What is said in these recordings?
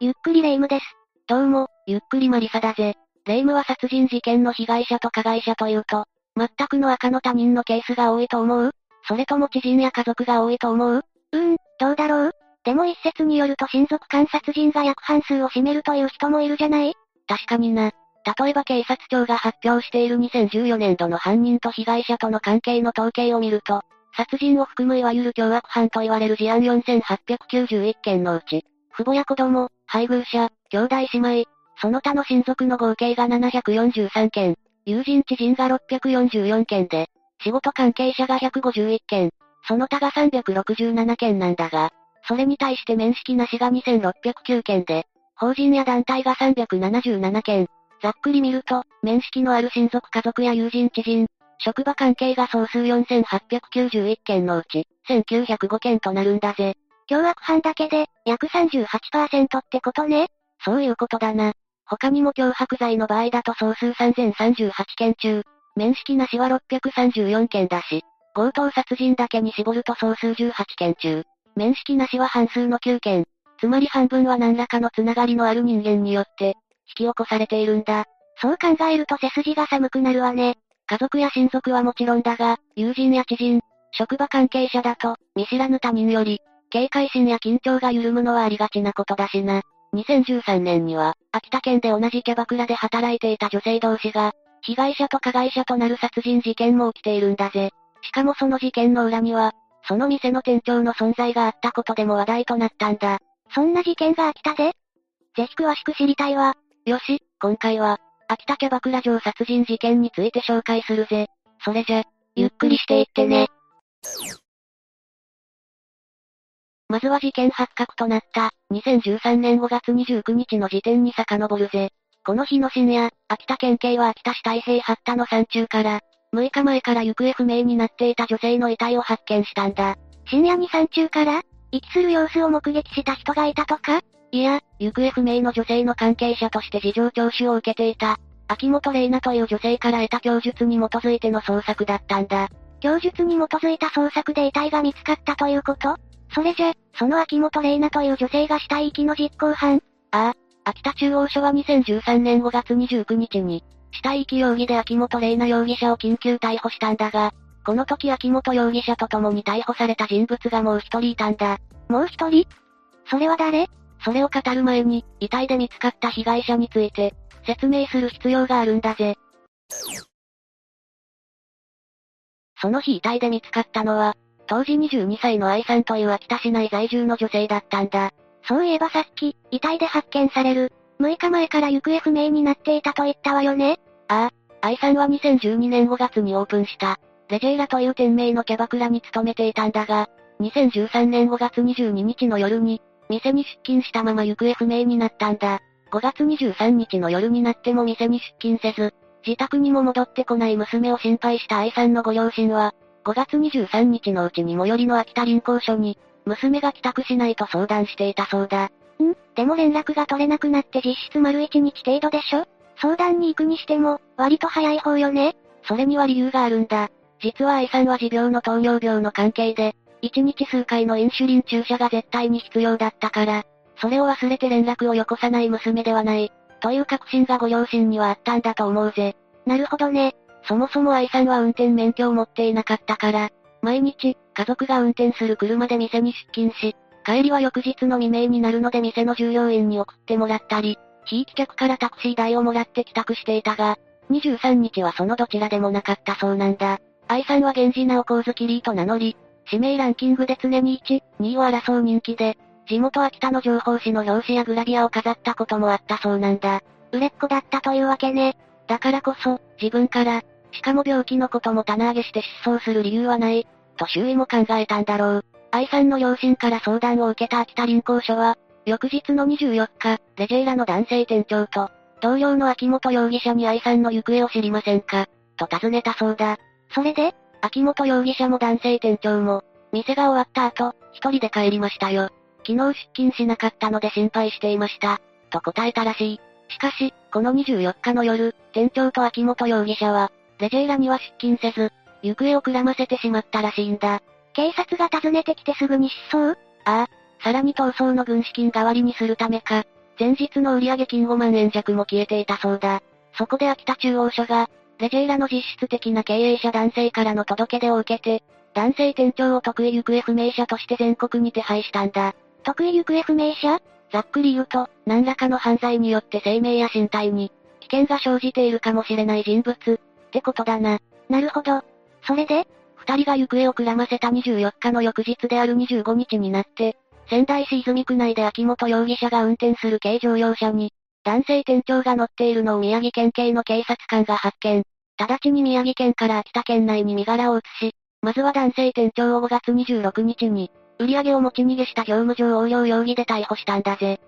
ゆっくりレ夢ムです。どうも、ゆっくりマリサだぜ。レ夢ムは殺人事件の被害者と加害者というと、全くの赤の他人のケースが多いと思う？それとも知人や家族が多いと思う？うーん、どうだろう？でも一説によると親族間殺人が約半数を占めるという人もいるじゃない？確かにな。例えば警察庁が発表している2014年度の犯人と被害者との関係の統計を見ると、殺人を含むいわゆる凶悪犯と言われる事案4891件のうち、父母や子供、配偶者、兄弟姉妹、その他の親族の合計が743件、友人知人が644件で、仕事関係者が151件、その他が367件なんだが、それに対して面識なしが2609件で、法人や団体が377件、ざっくり見ると、面識のある親族家族や友人知人、職場関係が総数4891件のうち、1905件となるんだぜ。凶悪犯だけで、約38%ってことねそういうことだな。他にも脅迫罪の場合だと総数3038件中、面識なしは634件だし、強盗殺人だけに絞ると総数18件中、面識なしは半数の9件、つまり半分は何らかのつながりのある人間によって、引き起こされているんだ。そう考えると背筋が寒くなるわね。家族や親族はもちろんだが、友人や知人、職場関係者だと、見知らぬ他人より、警戒心や緊張が緩むのはありがちなことだしな。2013年には、秋田県で同じキャバクラで働いていた女性同士が、被害者と加害者となる殺人事件も起きているんだぜ。しかもその事件の裏には、その店の店長の存在があったことでも話題となったんだ。そんな事件が秋田でぜひ詳しく知りたいわ。よし、今回は、秋田キャバクラ城殺人事件について紹介するぜ。それじゃ、ゆっくりしていってね。まずは事件発覚となった、2013年5月29日の時点に遡るぜ。この日の深夜、秋田県警は秋田市太平八田の山中から、6日前から行方不明になっていた女性の遺体を発見したんだ。深夜に山中から？遺棄する様子を目撃した人がいたとか？いや、行方不明の女性の関係者として事情聴取を受けていた。秋元玲奈という女性から得た供述に基づいての捜索だったんだ。供述に基づいた捜索で遺体が見つかったということ？それじゃ、その秋元玲奈という女性が死体遺棄の実行犯？ああ、秋田中央署は2013年5月29日に、死体遺棄容疑で秋元玲奈容疑者を緊急逮捕したんだが、この時秋元容疑者と共に逮捕された人物がもう一人いたんだ。もう一人？それは誰？それを語る前に、遺体で見つかった被害者について、説明する必要があるんだぜ。その日遺体で見つかったのは、当時22歳の愛さんという秋田市内在住の女性だったんだ。そういえばさっき、遺体で発見される、6日前から行方不明になっていたと言ったわよねああ、愛さんは2012年5月にオープンした、レジェイラという店名のキャバクラに勤めていたんだが、2013年5月22日の夜に、店に出勤したまま行方不明になったんだ。5月23日の夜になっても店に出勤せず、自宅にも戻ってこない娘を心配した愛さんのご両親は、5月23日のうちに最寄りの秋田臨港署に、娘が帰宅しないと相談していたそうだ。ん？でも連絡が取れなくなって実質丸1日程度でしょ？相談に行くにしても、割と早い方よね？それには理由があるんだ。実は愛さんは持病の糖尿病の関係で、1日数回のインシュリン注射が絶対に必要だったから、それを忘れて連絡をよこさない娘ではない、という確信がご両親にはあったんだと思うぜ。なるほどね。そもそも愛さんは運転免許を持っていなかったから、毎日、家族が運転する車で店に出勤し、帰りは翌日の未明になるので店の従業員に送ってもらったり、非規客からタクシー代をもらって帰宅していたが、23日はそのどちらでもなかったそうなんだ。愛さんは源氏直光月リーと名乗り、指名ランキングで常に1、2位を争う人気で、地元秋田の情報誌の表紙やグラビアを飾ったこともあったそうなんだ。売れっ子だったというわけね。だからこそ、自分から、しかも病気のことも棚上げして失踪する理由はない、と周囲も考えたんだろう。愛さんの両親から相談を受けた秋田臨港署は、翌日の24日、レジェイラの男性店長と、同僚の秋元容疑者に愛さんの行方を知りませんかと尋ねたそうだ。それで秋元容疑者も男性店長も、店が終わった後、一人で帰りましたよ。昨日出勤しなかったので心配していました。と答えたらしい。しかし、この24日の夜、店長と秋元容疑者は、レジェイラには出勤せず、行方をくらませてしまったらしいんだ。警察が訪ねてきてすぐに失踪？ああ、さらに逃走の軍資金代わりにするためか、前日の売上金5万円弱も消えていたそうだ。そこで秋田中央署が、レジェイラの実質的な経営者男性からの届け出を受けて、男性店長を得意行方不明者として全国に手配したんだ。得意行方不明者？ざっくり言うと、何らかの犯罪によって生命や身体に、危険が生じているかもしれない人物、ってことだな。なるほど。それで二人が行方をくらませた24日の翌日である25日になって、仙台市泉区内で秋元容疑者が運転する軽乗用車に、男性店長が乗っているのを宮城県警の警察官が発見。直ちに宮城県から秋田県内に身柄を移し、まずは男性店長を5月26日に、売り上げを持ち逃げした業務上横領容疑で逮捕したんだぜ。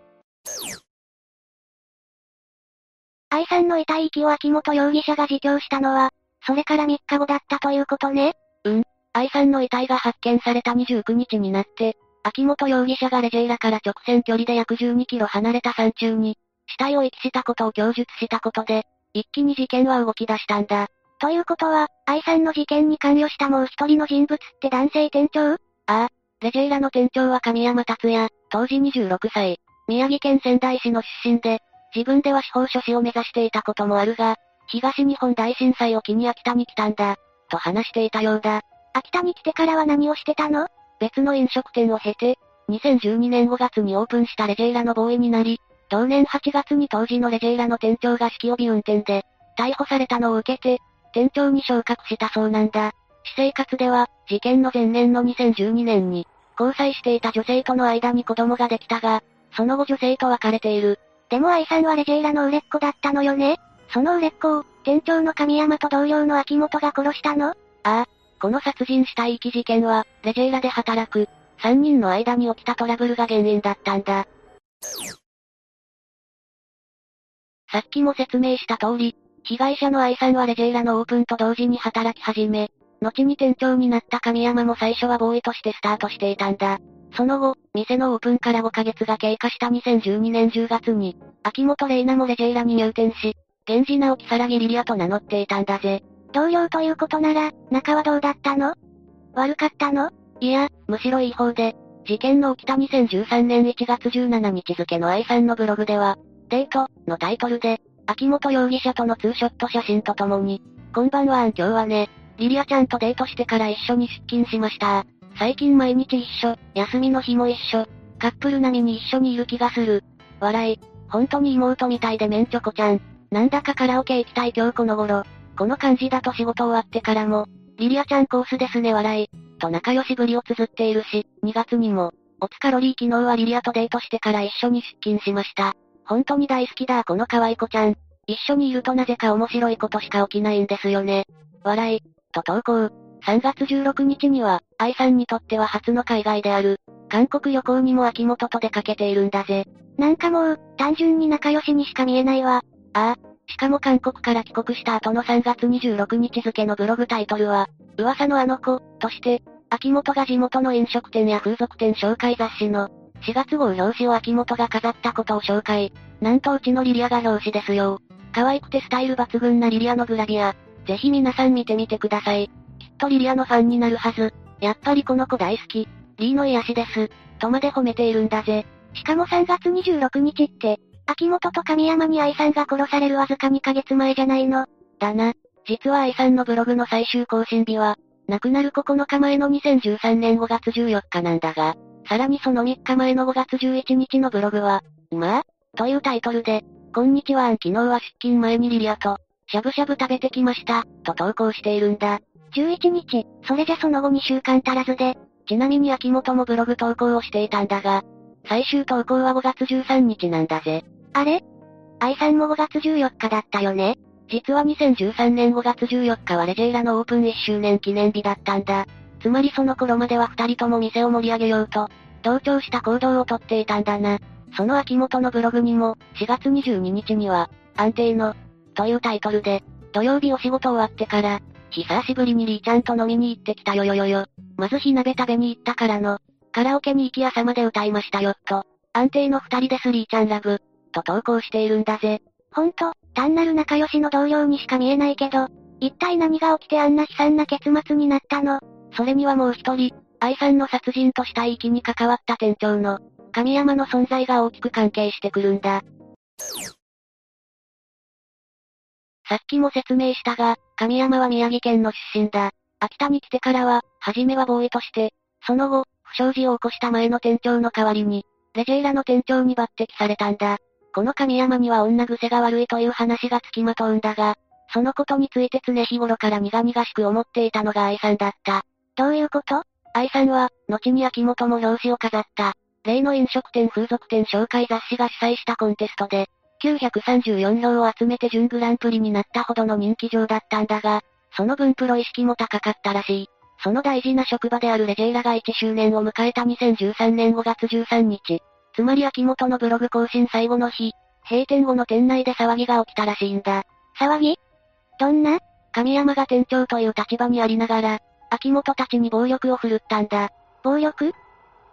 愛さんの遺体遺棄を秋元容疑者が自供したのは、それから3日後だったということねうん。愛さんの遺体が発見された29日になって、秋元容疑者がレジェイラから直線距離で約12キロ離れた山中に、死体を遺棄したことを供述したことで、一気に事件は動き出したんだ。ということは、愛さんの事件に関与したもう一人の人物って男性店長？ああ。レジェイラの店長は神山達也、当時26歳。宮城県仙台市の出身で、自分では司法書士を目指していたこともあるが、東日本大震災を機に秋田に来たんだ、と話していたようだ。秋田に来てからは何をしてたの？別の飲食店を経て、2012年5月にオープンしたレジェイラのボーイになり、同年8月に当時のレジェイラの店長が式帯運転で、逮捕されたのを受けて、店長に昇格したそうなんだ。私生活では、事件の前年の2012年に、交際していた女性との間に子供ができたが、その後女性と別れている。でも愛さんはレジェイラの売れっ子だったのよねその売れっ子を、店長の神山と同僚の秋元が殺したの？ああ、この殺人死体遺棄事件は、レジェイラで働く、3人の間に起きたトラブルが原因だったんだ。さっきも説明した通り、被害者の愛さんはレジェイラのオープンと同時に働き始め、後に店長になった神山も最初はボーイとしてスタートしていたんだ。その後、店のオープンから5ヶ月が経過した2012年10月に、秋元玲奈もレジェイラに入店し、源氏直樹さらぎリリアと名乗っていたんだぜ。同僚ということなら、仲はどうだったの？悪かったの？いや、むしろいい方で、事件の起きた2013年1月17日付の愛さんのブログでは、デートのタイトルで、秋元容疑者とのツーショット写真とともに、こんばんは今日はね、リリアちゃんとデートしてから一緒に出勤しました。最近毎日一緒、休みの日も一緒、カップル並みに一緒にいる気がする。笑い、本当に妹みたいでメンチョコちゃん。なんだかカラオケ行きたい今日この頃。この感じだと仕事終わってからも、リリアちゃんコースですね笑い、と仲良しぶりを綴っているし、2月にも、おつかロリー昨日はリリアとデートしてから一緒に出勤しました。本当に大好きだこの可愛い子ちゃん。一緒にいるとなぜか面白いことしか起きないんですよね。笑い、と投稿。3月16日には、愛さんにとっては初の海外である、韓国旅行にも秋元と出かけているんだぜ。なんかもう、単純に仲良しにしか見えないわ。ああ、しかも韓国から帰国した後の3月26日付のブログタイトルは、噂のあの子、として、秋元が地元の飲食店や風俗店紹介雑誌の、4月号表紙を秋元が飾ったことを紹介。なんとうちのリリアが表紙ですよ。可愛くてスタイル抜群なリリアのグラビア。ぜひ皆さん見てみてください。とリリアのファンになるはず。やっぱりこの子大好き。リーの癒しです。とまで褒めているんだぜ。しかも3月26日って、秋元と神山に愛さんが殺されるわずか2ヶ月前じゃないの。だな。実は愛さんのブログの最終更新日は、亡くなる9日前の2013年5月14日なんだが、さらにその3日前の5月11日のブログは、まあというタイトルで、こんにちは昨日は出勤前にリリアと、しゃぶしゃぶ食べてきました、と投稿しているんだ。11日、それじゃその後2週間足らずで、ちなみに秋元もブログ投稿をしていたんだが、最終投稿は5月13日なんだぜ。あれ？愛さんも5月14日だったよね？実は2013年5月14日はレジェイラのオープン1周年記念日だったんだ。つまりその頃までは二人とも店を盛り上げようと、同調した行動をとっていたんだな。その秋元のブログにも、4月22日には、安定の、というタイトルで、土曜日お仕事終わってから、久しぶりにリーちゃんと飲みに行ってきたよよよよ。まず火鍋食べに行ったからの、カラオケに行き朝まで歌いましたよっと。安定の二人ですリーちゃんラブ。と投稿しているんだぜ。ほんと、単なる仲良しの同僚にしか見えないけど、一体何が起きてあんな悲惨な結末になったの？それにはもう一人、愛さんの殺人と死体遺棄に関わった店長の、神山の存在が大きく関係してくるんだ。さっきも説明したが、神山は宮城県の出身だ。秋田に来てからは、はじめはボーイとして、その後、不祥事を起こした前の店長の代わりに、レジェイラの店長に抜擢されたんだ。この神山には女癖が悪いという話がつきまとうんだが、そのことについて常日頃から苦々しく思っていたのが愛さんだった。どういうこと？愛さんは、後に秋元も表紙を飾った、例の飲食店風俗店紹介雑誌が主催したコンテストで、934票を集めて準グランプリになったほどの人気上だったんだが、その分プロ意識も高かったらしい。その大事な職場であるレジェイラが1周年を迎えた2013年5月13日。つまり秋元のブログ更新最後の日、閉店後の店内で騒ぎが起きたらしいんだ。騒ぎ？どんな？神山が店長という立場にありながら、秋元たちに暴力を振るったんだ。暴力？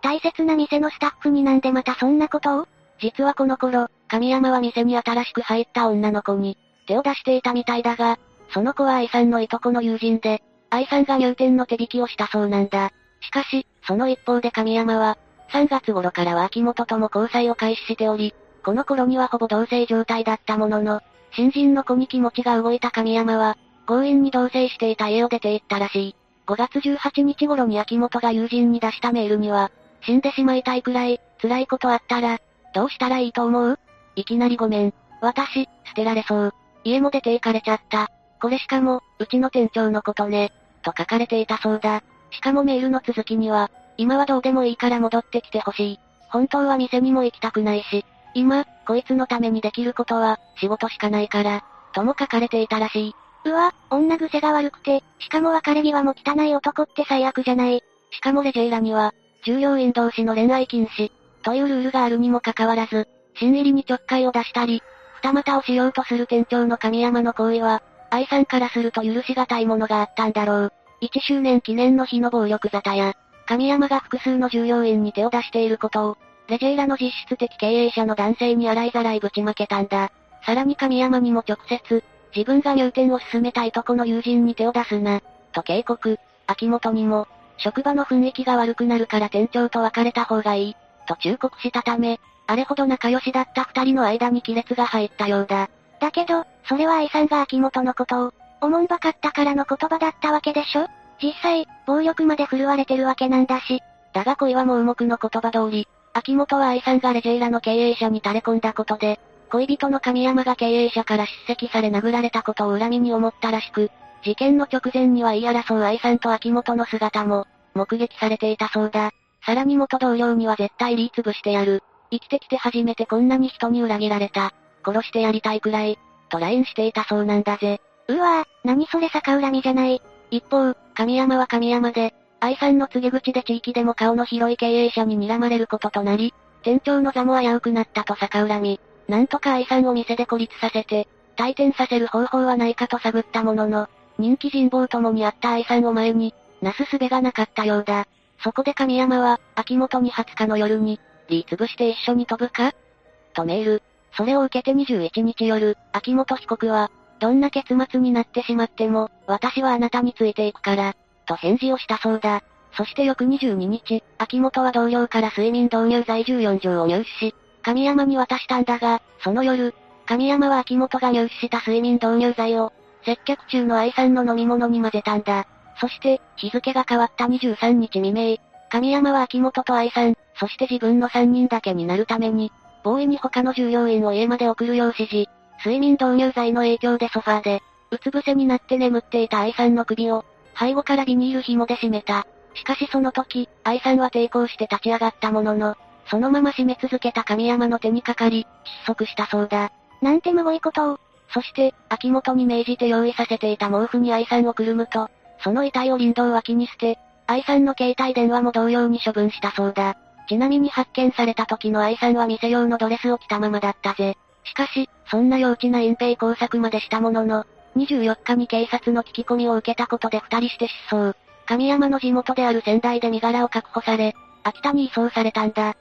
大切な店のスタッフになんでまたそんなことを？実はこの頃、神山は店に新しく入った女の子に、手を出していたみたいだが、その子は愛さんのいとこの友人で、愛さんが入店の手引きをしたそうなんだ。しかし、その一方で神山は、3月頃からは秋元とも交際を開始しており、この頃にはほぼ同棲状態だったものの、新人の子に気持ちが動いた神山は、強引に同棲していた家を出て行ったらしい。5月18日頃に秋元が友人に出したメールには、死んでしまいたいくらい、辛いことあったら、どうしたらいいと思う？いきなりごめん。私、捨てられそう。家も出て行かれちゃった。これしかも、うちの店長のことね。と書かれていたそうだ。しかもメールの続きには、今はどうでもいいから戻ってきてほしい。本当は店にも行きたくないし、今、こいつのためにできることは、仕事しかないから、とも書かれていたらしい。うわ、女癖が悪くて、しかも別れ際も汚い男って最悪じゃない。しかもレジェイラには、従業員同士の恋愛禁止、というルールがあるにもかかわらず、新入りにちょっかいを出したり、二股をしようとする店長の神山の行為は、愛さんからすると許しがたいものがあったんだろう。1周年記念の日の暴力沙汰や、神山が複数の従業員に手を出していることを、レジェイラの実質的経営者の男性に洗いざらいぶちまけたんだ。さらに神山にも直接、自分が入店を進めたいとこの友人に手を出すな、と警告。秋元にも、職場の雰囲気が悪くなるから店長と別れた方がいい、と忠告したため、あれほど仲良しだった二人の間に亀裂が入ったようだ。だけど、それは愛さんが秋元のことを、おもんばかったからの言葉だったわけでしょ？実際、暴力まで振るわれてるわけなんだし。だが恋は盲目の言葉通り、秋元は愛さんがレジェイラの経営者に垂れ込んだことで、恋人の神山が経営者から叱責され殴られたことを恨みに思ったらしく、事件の直前には言い争う愛さんと秋元の姿も、目撃されていたそうだ。さらに元同僚には絶対リー潰してやる。生きてきて初めてこんなに人に裏切られた。殺してやりたいくらい。と LINE していたそうなんだぜ。うわぁ、何それ逆恨みじゃない。一方、神山は神山で、愛さんの告げ口で地域でも顔の広い経営者に睨まれることとなり、店長の座も危うくなったと逆恨み、なんとか愛さんを店で孤立させて、退店させる方法はないかと探ったものの、人気人望ともにあった愛さんを前に、なすすべがなかったようだ。そこで神山は、秋元に20日の夜に、リー潰して一緒に飛ぶか？とメール。それを受けて21日夜、秋元被告は、どんな結末になってしまっても、私はあなたについていくから、と返事をしたそうだ。そして翌22日、秋元は同僚から睡眠導入剤14錠を入手し、神山に渡したんだが、その夜、神山は秋元が入手した睡眠導入剤を、接客中の愛さんの飲み物に混ぜたんだ。そして、日付が変わった23日未明、神山は秋元と愛さん、そして自分の3人だけになるために、ボーイに他の従業員を家まで送るよう指示。睡眠導入剤の影響でソファーで、うつ伏せになって眠っていた愛さんの首を、背後からビニール紐で締めた。しかしその時、愛さんは抵抗して立ち上がったものの、そのまま締め続けた神山の手にかかり、窒息したそうだ。なんてむごいことを。そして、秋元に命じて用意させていた毛布に愛さんをくるむと、その遺体を林道脇に捨て、愛さんの携帯電話も同様に処分したそうだ。ちなみに発見された時の愛さんは店用のドレスを着たままだったぜ。しかし、そんな幼稚な隠蔽工作までしたものの、24日に警察の聞き込みを受けたことで二人して失踪。神山の地元である仙台で身柄を確保され、秋田に移送されたんだ。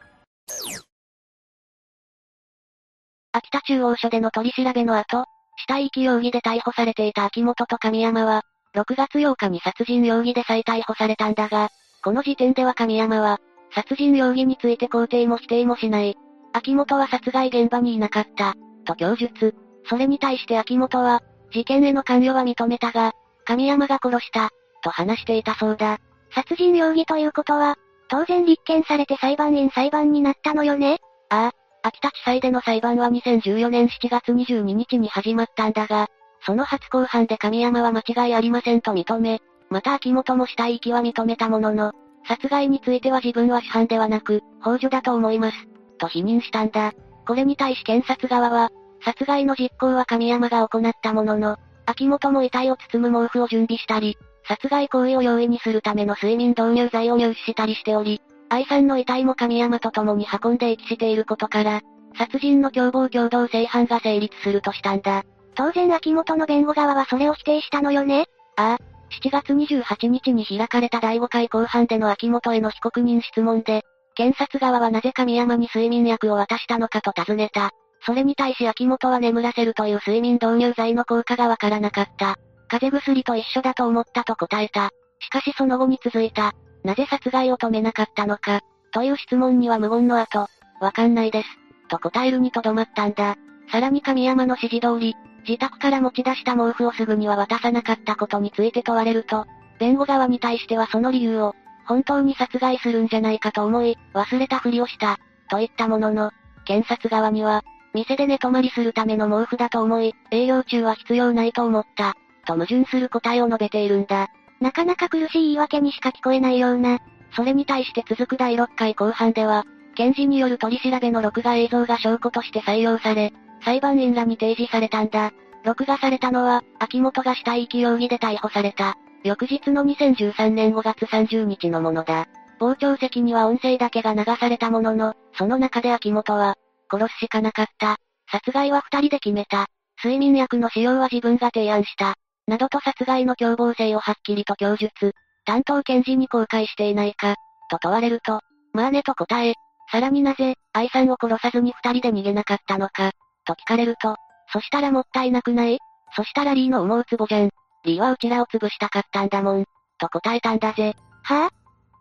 秋田中央署での取り調べの後、死体遺棄容疑で逮捕されていた秋元と神山は、6月8日に殺人容疑で再逮捕されたんだが、この時点では神山は、殺人容疑について肯定も否定もしない。秋元は殺害現場にいなかった、と供述。それに対して秋元は、事件への関与は認めたが、神山が殺した、と話していたそうだ。殺人容疑ということは、当然立件されて裁判員裁判になったのよねああ、秋田地裁での裁判は2014年7月22日に始まったんだが、その初公判で神山は間違いありませんと認め、また秋元も死体遺棄は認めたものの、殺害については自分は主犯ではなく、幇助だと思います。と否認したんだ。これに対し検察側は、殺害の実行は神山が行ったものの、秋元も遺体を包む毛布を準備したり、殺害行為を容易にするための睡眠導入剤を入手したりしており、愛さんの遺体も神山と共に運んで遺棄していることから、殺人の共謀共同正犯が成立するとしたんだ。当然秋元の弁護側はそれを否定したのよねああ。7月28日に開かれた第5回公判での秋元への被告人質問で、検察側はなぜ神山に睡眠薬を渡したのかと尋ねた。それに対し秋元は眠らせるという睡眠導入剤の効果がわからなかった。風邪薬と一緒だと思ったと答えた。しかしその後に続いた。なぜ殺害を止めなかったのか。という質問には無言の後、わかんないです。と答えるにとどまったんだ。さらに神山の指示通り、自宅から持ち出した毛布をすぐには渡さなかったことについて問われると、弁護側に対してはその理由を、本当に殺害するんじゃないかと思い、忘れたふりをした、と言ったものの、検察側には、店で寝泊まりするための毛布だと思い、営業中は必要ないと思った、と矛盾する答えを述べているんだ。なかなか苦しい言い訳にしか聞こえないような。それに対して続く第6回公判では、検事による取り調べの録画映像が証拠として採用され、裁判員らに提示されたんだ。録画されたのは、秋元が死体遺棄容疑で逮捕された。翌日の2013年5月30日のものだ。傍聴席には音声だけが流されたものの、その中で秋元は、殺すしかなかった。殺害は二人で決めた。睡眠薬の使用は自分が提案した。などと殺害の凶暴性をはっきりと供述。担当検事に公開していないか、と問われると、まあねと答え、さらになぜ、愛さんを殺さずに二人で逃げなかったのか、と聞かれると、そしたらもったいなくない？そしたらリーの思うツボじゃん。リーはうちらを潰したかったんだもん。と答えたんだぜ。はぁ、あ、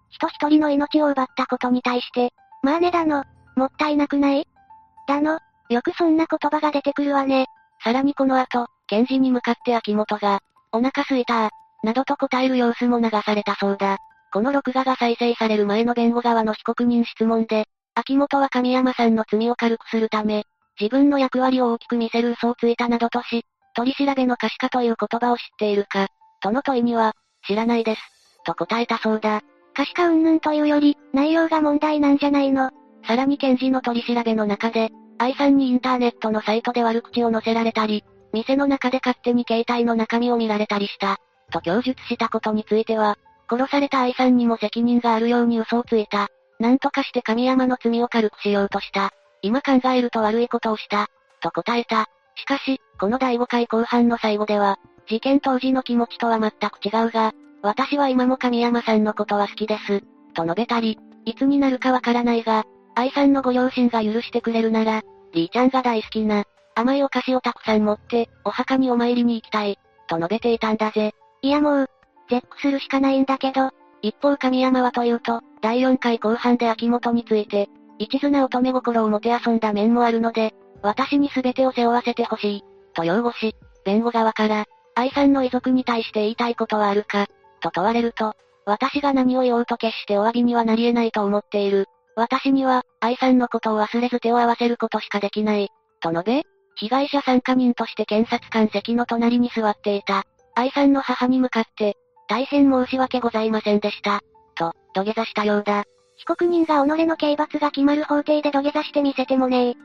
人一人の命を奪ったことに対して、まあねだの、もったいなくない？だの、よくそんな言葉が出てくるわね。さらにこの後、検事に向かって秋元が、お腹すいたなどと答える様子も流されたそうだ。この録画が再生される前の弁護側の被告人質問で、秋元は神山さんの罪を軽くするため、自分の役割を大きく見せる嘘をついたなどとし、取り調べの可視化という言葉を知っているか、との問いには、知らないです、と答えたそうだ。可視化云々というより、内容が問題なんじゃないのさらに検事の取り調べの中で、愛さんにインターネットのサイトで悪口を載せられたり、店の中で勝手に携帯の中身を見られたりした、と供述したことについては、殺された愛さんにも責任があるように嘘をついた。なんとかして神山の罪を軽くしようとした。今考えると悪いことをした、と答えた。しかし、この第5回後半の最後では、事件当時の気持ちとは全く違うが、私は今も神山さんのことは好きです、と述べたり、いつになるかわからないが、愛さんのご両親が許してくれるなら、リーちゃんが大好きな、甘いお菓子をたくさん持って、お墓にお参りに行きたい、と述べていたんだぜ。いやもう、絶句するしかないんだけど、一方神山はというと、第4回後半で秋元について、一途な乙女心をもてあそんだ面もあるので、私に全てを背負わせてほしい、と擁護し、弁護側から、愛さんの遺族に対して言いたいことはあるか、と問われると、私が何を言おうと決してお詫びにはなり得ないと思っている。私には、愛さんのことを忘れず手を合わせることしかできない。と述べ、被害者参加人として検察官席の隣に座っていた。愛さんの母に向かって、大変申し訳ございませんでした。と、土下座したようだ。被告人が己の刑罰が決まる法廷で土下座してみせてもねえ。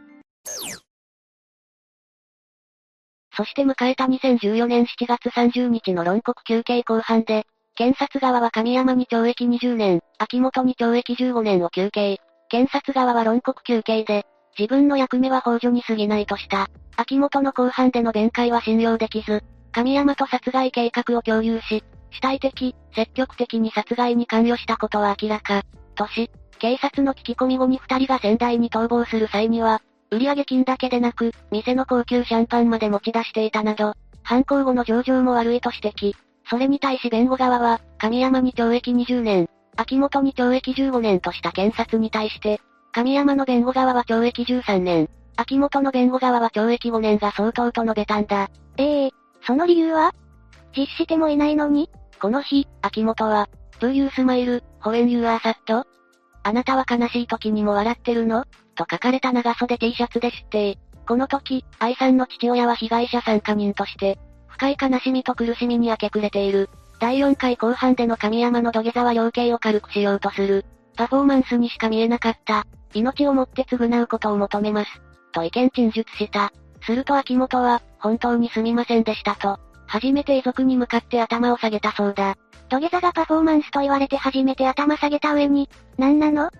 そして迎えた2014年7月30日の論告休刑公判で、検察側は神山に懲役20年、秋元に懲役15年を求刑。検察側は論告休刑で、自分の役目は幇助に過ぎないとした。秋元の公判での弁解は信用できず、神山と殺害計画を共有し、主体的、積極的に殺害に関与したことは明らか。とし、警察の聞き込み後に二人が仙台に逃亡する際には、売上金だけでなく、店の高級シャンパンまで持ち出していたなど、犯行後の上場も悪いと指摘。それに対し弁護側は、神山に懲役20年、秋元に懲役15年とした検察に対して、神山の弁護側は懲役13年、秋元の弁護側は懲役5年が相当と述べたんだ。ええー、その理由は？実してもいないのにこの日、秋元は、Do you smile, when you are sad? あなたは悲しい時にも笑ってるの？と書かれた長袖 T シャツで知って、この時、愛さんの父親は被害者参加人として、深い悲しみと苦しみに明け暮れている。第4回後半での神山の土下座は量刑を軽くしようとする。パフォーマンスにしか見えなかった。命をもって償うことを求めます。と意見陳述した。すると秋元は、本当にすみませんでしたと、初めて遺族に向かって頭を下げたそうだ。土下座がパフォーマンスと言われて初めて頭下げた上に、何なの？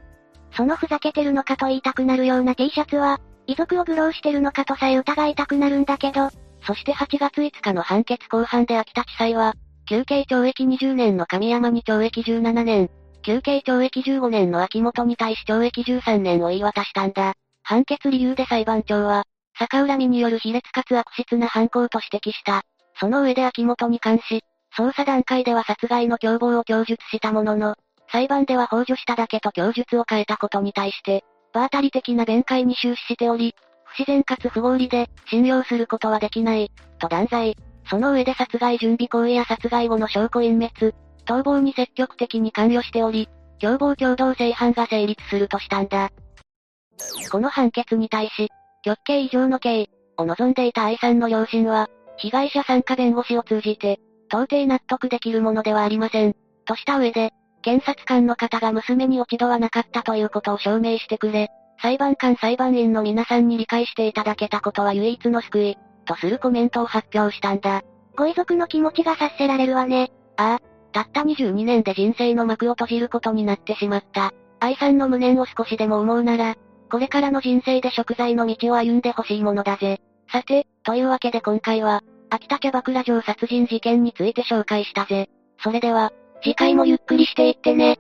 そのふざけてるのかと言いたくなるような T シャツは、遺族を愚弄してるのかとさえ疑いたくなるんだけど、そして8月5日の判決公判で秋田地裁は、休刑懲役20年の神山に懲役17年、休刑懲役15年の秋元に対し懲役13年を言い渡したんだ。判決理由で裁判長は、逆恨みによる卑劣かつ悪質な犯行と指摘した。その上で秋元に関し、捜査段階では殺害の共謀を供述したものの、裁判では幇助しただけと供述を変えたことに対して、場当たり的な弁解に終始しており、不自然かつ不合理で、信用することはできない、と断罪。その上で殺害準備行為や殺害後の証拠隠滅、逃亡に積極的に関与しており、共謀共同正犯が成立するとしたんだ。この判決に対し、極刑以上の刑を望んでいた愛さんの両親は、被害者参加弁護士を通じて、到底納得できるものではありません。とした上で、検察官の方が娘に落ち度はなかったということを証明してくれ、裁判官裁判員の皆さんに理解していただけたことは唯一の救い、とするコメントを発表したんだ。ご遺族の気持ちが察せられるわね。ああ、たった22年で人生の幕を閉じることになってしまった。愛さんの無念を少しでも思うなら、これからの人生で食材の道を歩んでほしいものだぜ。さて、というわけで今回は、秋田キャバクラ城殺人事件について紹介したぜ。それでは、次回もゆっくりしていってね。